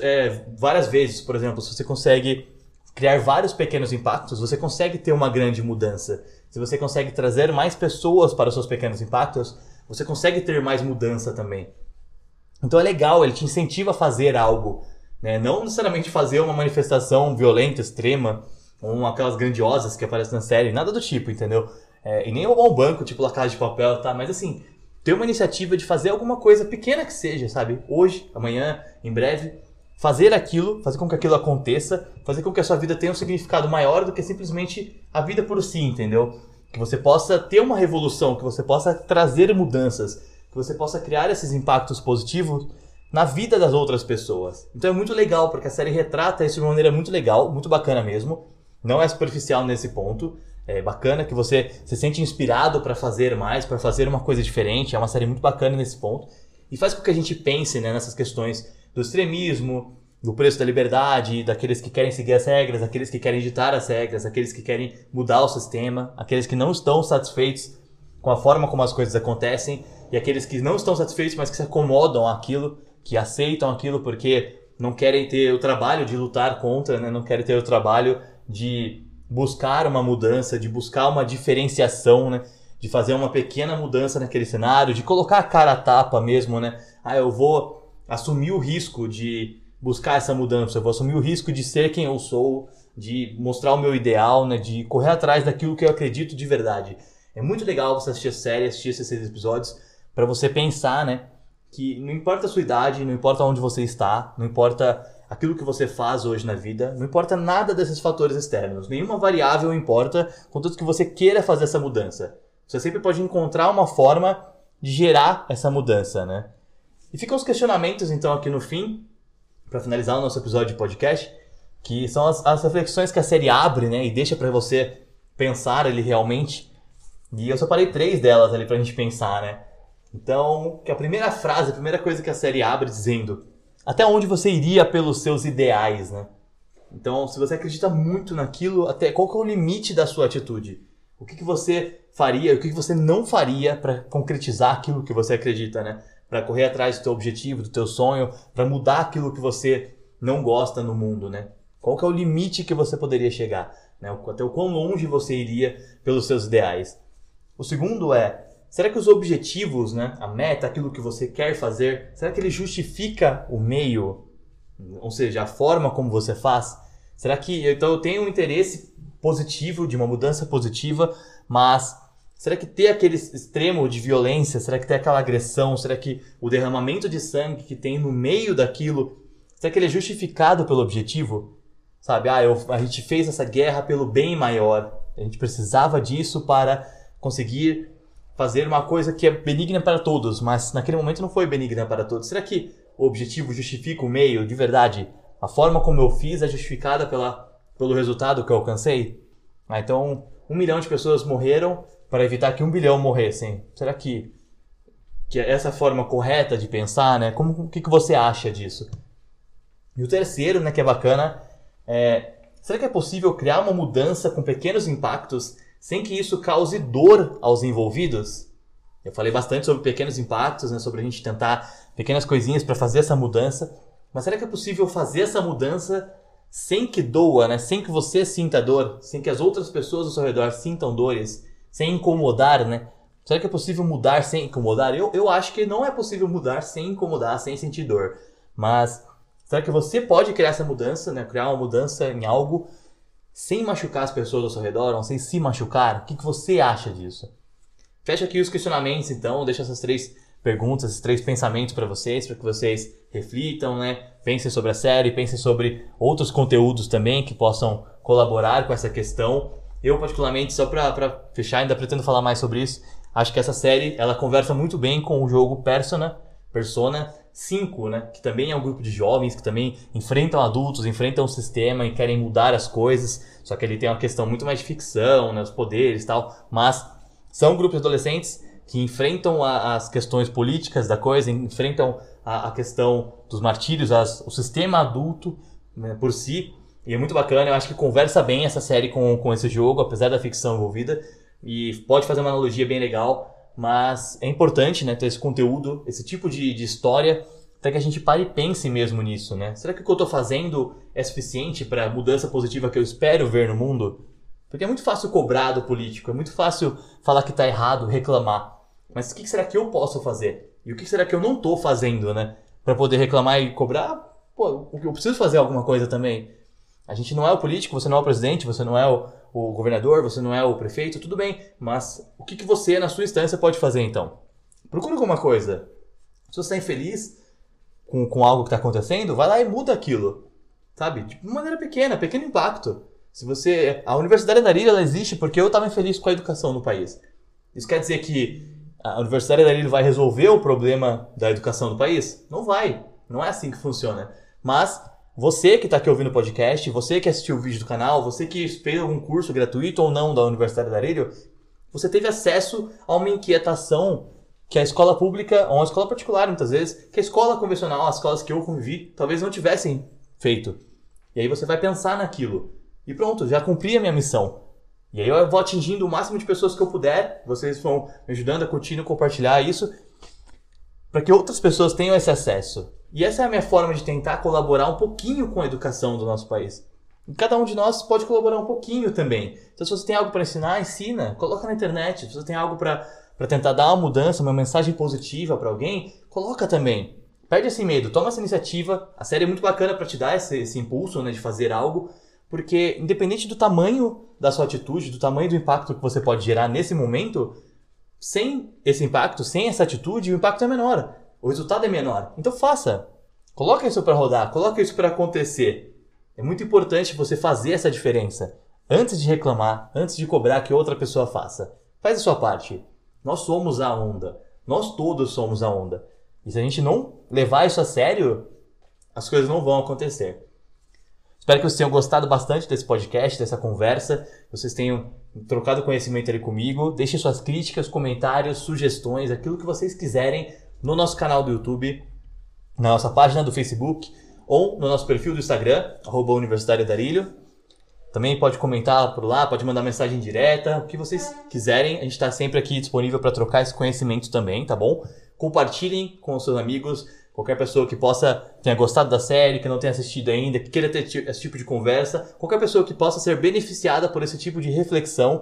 é, várias vezes, por exemplo, se você consegue criar vários pequenos impactos, você consegue ter uma grande mudança. Se você consegue trazer mais pessoas para os seus pequenos impactos, você consegue ter mais mudança também. Então é legal, ele te incentiva a fazer algo. Né? Não necessariamente fazer uma manifestação violenta, extrema, ou aquelas grandiosas que aparecem na série, nada do tipo, entendeu? É, e nem roubar um banco, tipo La Casa de Papel, tá? Mas assim, ter uma iniciativa de fazer alguma coisa pequena que seja, sabe? Hoje, amanhã, em breve, fazer aquilo, fazer com que aquilo aconteça, fazer com que a sua vida tenha um significado maior do que simplesmente a vida por si, entendeu? Que você possa ter uma revolução, que você possa trazer mudanças, que você possa criar esses impactos positivos na vida das outras pessoas. Então é muito legal, porque a série retrata isso de uma maneira muito legal, muito bacana mesmo. Não é superficial nesse ponto. É bacana que você se sente inspirado para fazer mais, para fazer uma coisa diferente. É uma série muito bacana nesse ponto. E faz com que a gente pense né, nessas questões do extremismo, do preço da liberdade, daqueles que querem seguir as regras, daqueles que querem ditar as regras, daqueles que querem mudar o sistema, aqueles que não estão satisfeitos com a forma como as coisas acontecem e aqueles que não estão satisfeitos, mas que se acomodam àquilo, que aceitam aquilo porque não querem ter o trabalho de lutar contra, né? não querem ter o trabalho de buscar uma mudança, de buscar uma diferenciação, né? de fazer uma pequena mudança naquele cenário, de colocar a cara a tapa mesmo, né? Ah, eu vou assumir o risco de buscar essa mudança, eu vou assumir o risco de ser quem eu sou, de mostrar o meu ideal, né? de correr atrás daquilo que eu acredito de verdade. É muito legal você assistir a série, assistir esses seis episódios, para você pensar, né? que não importa a sua idade, não importa onde você está, não importa aquilo que você faz hoje na vida, não importa nada desses fatores externos, nenhuma variável importa, contanto que você queira fazer essa mudança. Você sempre pode encontrar uma forma de gerar essa mudança, né? E ficam os questionamentos, então, aqui no fim, para finalizar o nosso episódio de podcast, que são as, as reflexões que a série abre, né? E deixa para você pensar ali realmente. E eu separei três delas ali pra gente pensar, né? Então, que a primeira frase, a primeira coisa que a série abre dizendo até onde você iria pelos seus ideais, né? Então, se você acredita muito naquilo, até qual que é o limite da sua atitude? O que, que você faria, o que, que você não faria para concretizar aquilo que você acredita, né? Para correr atrás do teu objetivo, do teu sonho, para mudar aquilo que você não gosta no mundo, né? Qual que é o limite que você poderia chegar? Né? Até o quão longe você iria pelos seus ideais? O segundo é, será que os objetivos, né, a meta, aquilo que você quer fazer, será que ele justifica o meio? Ou seja, a forma como você faz? Será que então eu tenho um interesse positivo, de uma mudança positiva, mas será que ter aquele extremo de violência, será que ter aquela agressão, será que o derramamento de sangue que tem no meio daquilo, será que ele é justificado pelo objetivo? Sabe, ah, eu, a gente fez essa guerra pelo bem maior, a gente precisava disso para conseguir fazer uma coisa que é benigna para todos, mas naquele momento não foi benigna para todos. Será que o objetivo justifica o meio de verdade? A forma como eu fiz é justificada pela, pelo resultado que eu alcancei? Ah, então, um milhão de pessoas morreram para evitar que um bilhão morressem. Será que, que é essa forma correta de pensar, né? Como, o que, que você acha disso? E o terceiro, né, que é bacana, é... Será que é possível criar uma mudança com pequenos impactos sem que isso cause dor aos envolvidos. Eu falei bastante sobre pequenos impactos, né, sobre a gente tentar pequenas coisinhas para fazer essa mudança. Mas será que é possível fazer essa mudança sem que doa, né? sem que você sinta dor, sem que as outras pessoas ao seu redor sintam dores, sem incomodar, né? Será que é possível mudar sem incomodar? Eu, eu acho que não é possível mudar sem incomodar, sem sentir dor. Mas será que você pode criar essa mudança, né? criar uma mudança em algo sem machucar as pessoas ao seu redor, ou sem se machucar? O que, que você acha disso? Fecha aqui os questionamentos, então, deixa essas três perguntas, esses três pensamentos para vocês, para que vocês reflitam, né? Pensem sobre a série, pensem sobre outros conteúdos também que possam colaborar com essa questão. Eu, particularmente, só para fechar, ainda pretendo falar mais sobre isso. Acho que essa série ela conversa muito bem com o jogo Persona, Persona 5, né? Que também é um grupo de jovens que também enfrentam adultos, enfrentam o sistema e querem mudar as coisas. Só que ele tem uma questão muito mais de ficção, né? Os poderes e tal. Mas são grupos de adolescentes que enfrentam a, as questões políticas da coisa, enfrentam a, a questão dos martírios, as, o sistema adulto né, por si. E é muito bacana, eu acho que conversa bem essa série com, com esse jogo, apesar da ficção envolvida. E pode fazer uma analogia bem legal mas é importante né, ter esse conteúdo, esse tipo de, de história, para que a gente pare e pense mesmo nisso. Né? Será que o que eu estou fazendo é suficiente para a mudança positiva que eu espero ver no mundo? Porque é muito fácil cobrar do político, é muito fácil falar que está errado, reclamar. Mas o que será que eu posso fazer? E o que será que eu não estou fazendo, né? Para poder reclamar e cobrar? Pô, eu preciso fazer alguma coisa também. A gente não é o político, você não é o presidente, você não é o, o governador, você não é o prefeito, tudo bem, mas o que, que você, na sua instância, pode fazer então? Procura alguma coisa. Se você está infeliz com, com algo que está acontecendo, vai lá e muda aquilo. Sabe? De maneira pequena, pequeno impacto. Se você. A Universidade da Ilha ela existe porque eu estava infeliz com a educação no país. Isso quer dizer que a Universidade da Ilha vai resolver o problema da educação do país? Não vai. Não é assim que funciona. Mas você que está aqui ouvindo o podcast, você que assistiu o vídeo do canal, você que fez algum curso gratuito ou não da Universidade da Arilho, você teve acesso a uma inquietação que a escola pública, ou a escola particular muitas vezes, que a escola convencional, as escolas que eu convivi, talvez não tivessem feito. E aí você vai pensar naquilo. E pronto, já cumpri a minha missão. E aí eu vou atingindo o máximo de pessoas que eu puder, vocês vão me ajudando a curtir e compartilhar isso, para que outras pessoas tenham esse acesso. E essa é a minha forma de tentar colaborar um pouquinho com a educação do nosso país. E cada um de nós pode colaborar um pouquinho também. Então, se você tem algo para ensinar, ensina, coloca na internet. Se você tem algo para tentar dar uma mudança, uma mensagem positiva para alguém, coloca também. Perde esse medo, toma essa iniciativa. A série é muito bacana para te dar esse, esse impulso né, de fazer algo, porque independente do tamanho da sua atitude, do tamanho do impacto que você pode gerar nesse momento, sem esse impacto, sem essa atitude, o impacto é menor. O resultado é menor. Então faça. Coloque isso para rodar, coloque isso para acontecer. É muito importante você fazer essa diferença. Antes de reclamar, antes de cobrar que outra pessoa faça. Faz a sua parte. Nós somos a onda. Nós todos somos a onda. E se a gente não levar isso a sério, as coisas não vão acontecer. Espero que vocês tenham gostado bastante desse podcast, dessa conversa. Vocês tenham trocado conhecimento ali comigo. Deixem suas críticas, comentários, sugestões, aquilo que vocês quiserem no nosso canal do YouTube, na nossa página do Facebook ou no nosso perfil do Instagram, arroba Darilho. Também pode comentar por lá, pode mandar mensagem direta, o que vocês quiserem. A gente está sempre aqui disponível para trocar esse conhecimento também, tá bom? Compartilhem com os seus amigos, qualquer pessoa que possa tenha gostado da série, que não tenha assistido ainda, que queira ter esse tipo de conversa, qualquer pessoa que possa ser beneficiada por esse tipo de reflexão,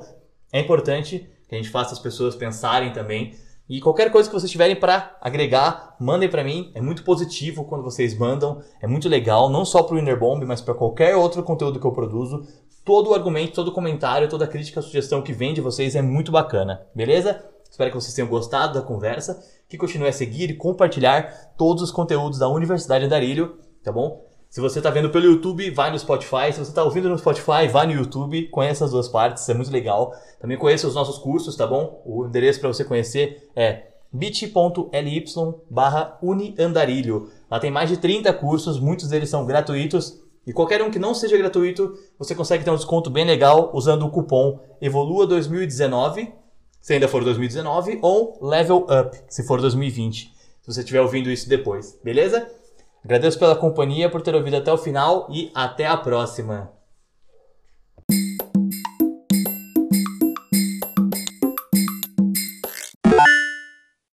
é importante que a gente faça as pessoas pensarem também. E qualquer coisa que vocês tiverem para agregar, mandem para mim. É muito positivo quando vocês mandam, é muito legal, não só para o Inner Bomb, mas para qualquer outro conteúdo que eu produzo. Todo argumento, todo comentário, toda crítica, sugestão que vem de vocês é muito bacana, beleza? Espero que vocês tenham gostado da conversa que continue a seguir e compartilhar todos os conteúdos da Universidade Andarilho, tá bom? Se você está vendo pelo YouTube, vai no Spotify. Se você está ouvindo no Spotify, vai no YouTube. Conheça as duas partes, é muito legal. Também conheça os nossos cursos, tá bom? O endereço para você conhecer é bit.ly barra uniandarilho. Lá tem mais de 30 cursos, muitos deles são gratuitos. E qualquer um que não seja gratuito, você consegue ter um desconto bem legal usando o cupom EVOLUA2019 se ainda for 2019, ou Level Up, se for 2020, se você estiver ouvindo isso depois, beleza? Agradeço pela companhia, por ter ouvido até o final e até a próxima!